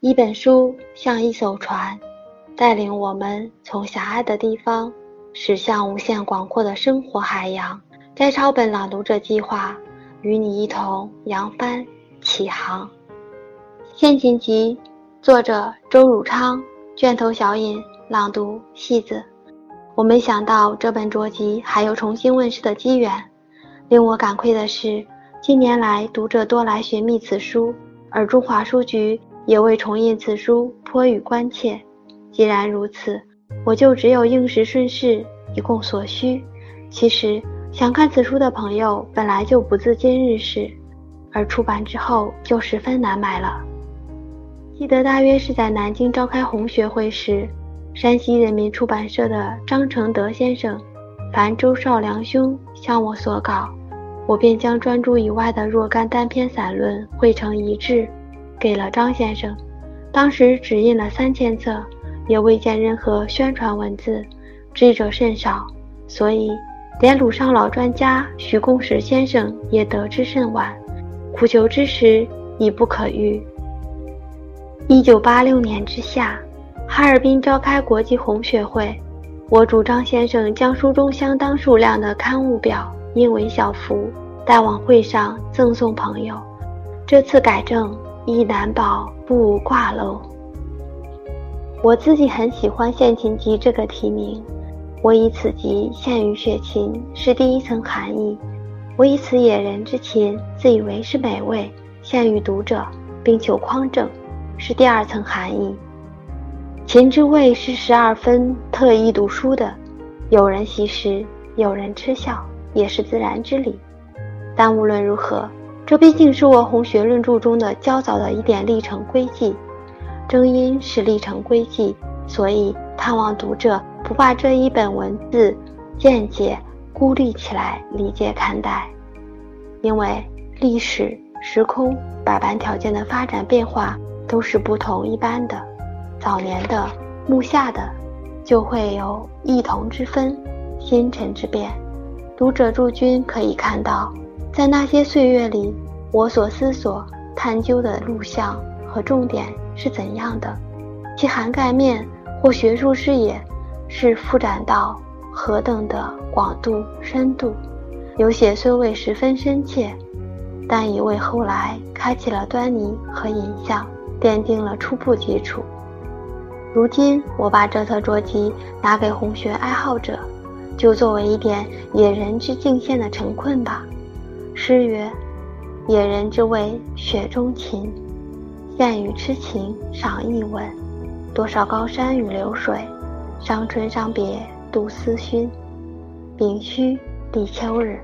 一本书像一艘船，带领我们从狭隘的地方驶向无限广阔的生活海洋。摘抄本朗读者计划，与你一同扬帆起航。先秦集，作者周汝昌，卷头小引朗读戏子。我没想到这本拙集还有重新问世的机缘。令我感愧的是，近年来读者多来寻觅此书，而中华书局也为重印此书颇予关切。既然如此，我就只有应时顺势，以供所需。其实想看此书的朋友本来就不自今日事，而出版之后就十分难买了。记得大约是在南京召开红学会时，山西人民出版社的张承德先生烦周少良兄向我所稿。我便将专著以外的若干单篇散论汇成一志，给了张先生。当时只印了三千册，也未见任何宣传文字，知者甚少，所以连鲁上老专家徐公实先生也得知甚晚，苦求之时已不可遇。一九八六年之夏，哈尔滨召开国际红学会，我主张先生将书中相当数量的刊物表。印为小幅带往会上赠送朋友，这次改正亦难保不挂漏。我自己很喜欢《献琴集》这个题名，我以此集献于雪琴是第一层含义；我以此野人之琴自以为是美味，献于读者，并求匡正，是第二层含义。琴之味是十二分特意读书的，有人习食，有人嗤笑。也是自然之理，但无论如何，这毕竟是我红学论著中的较早的一点历程轨迹。正因是历程轨迹，所以盼望读者不把这一本文字见解孤立起来理解看待，因为历史、时空、百般条件的发展变化都是不同一般的。早年的、目下的，就会有异同之分，星辰之变。读者驻军可以看到，在那些岁月里，我所思索、探究的录像和重点是怎样的，其涵盖面或学术视野是复展到何等的广度、深度。有些虽未十分深切，但已为后来开启了端倪和影像，奠定了初步基础。如今，我把这册拙集拿给红学爱好者。就作为一点野人之敬献的成困吧。诗曰：“野人之味雪中琴，献与痴情赏一吻。多少高山与流水，伤春伤别度思勋。丙戌立秋日。”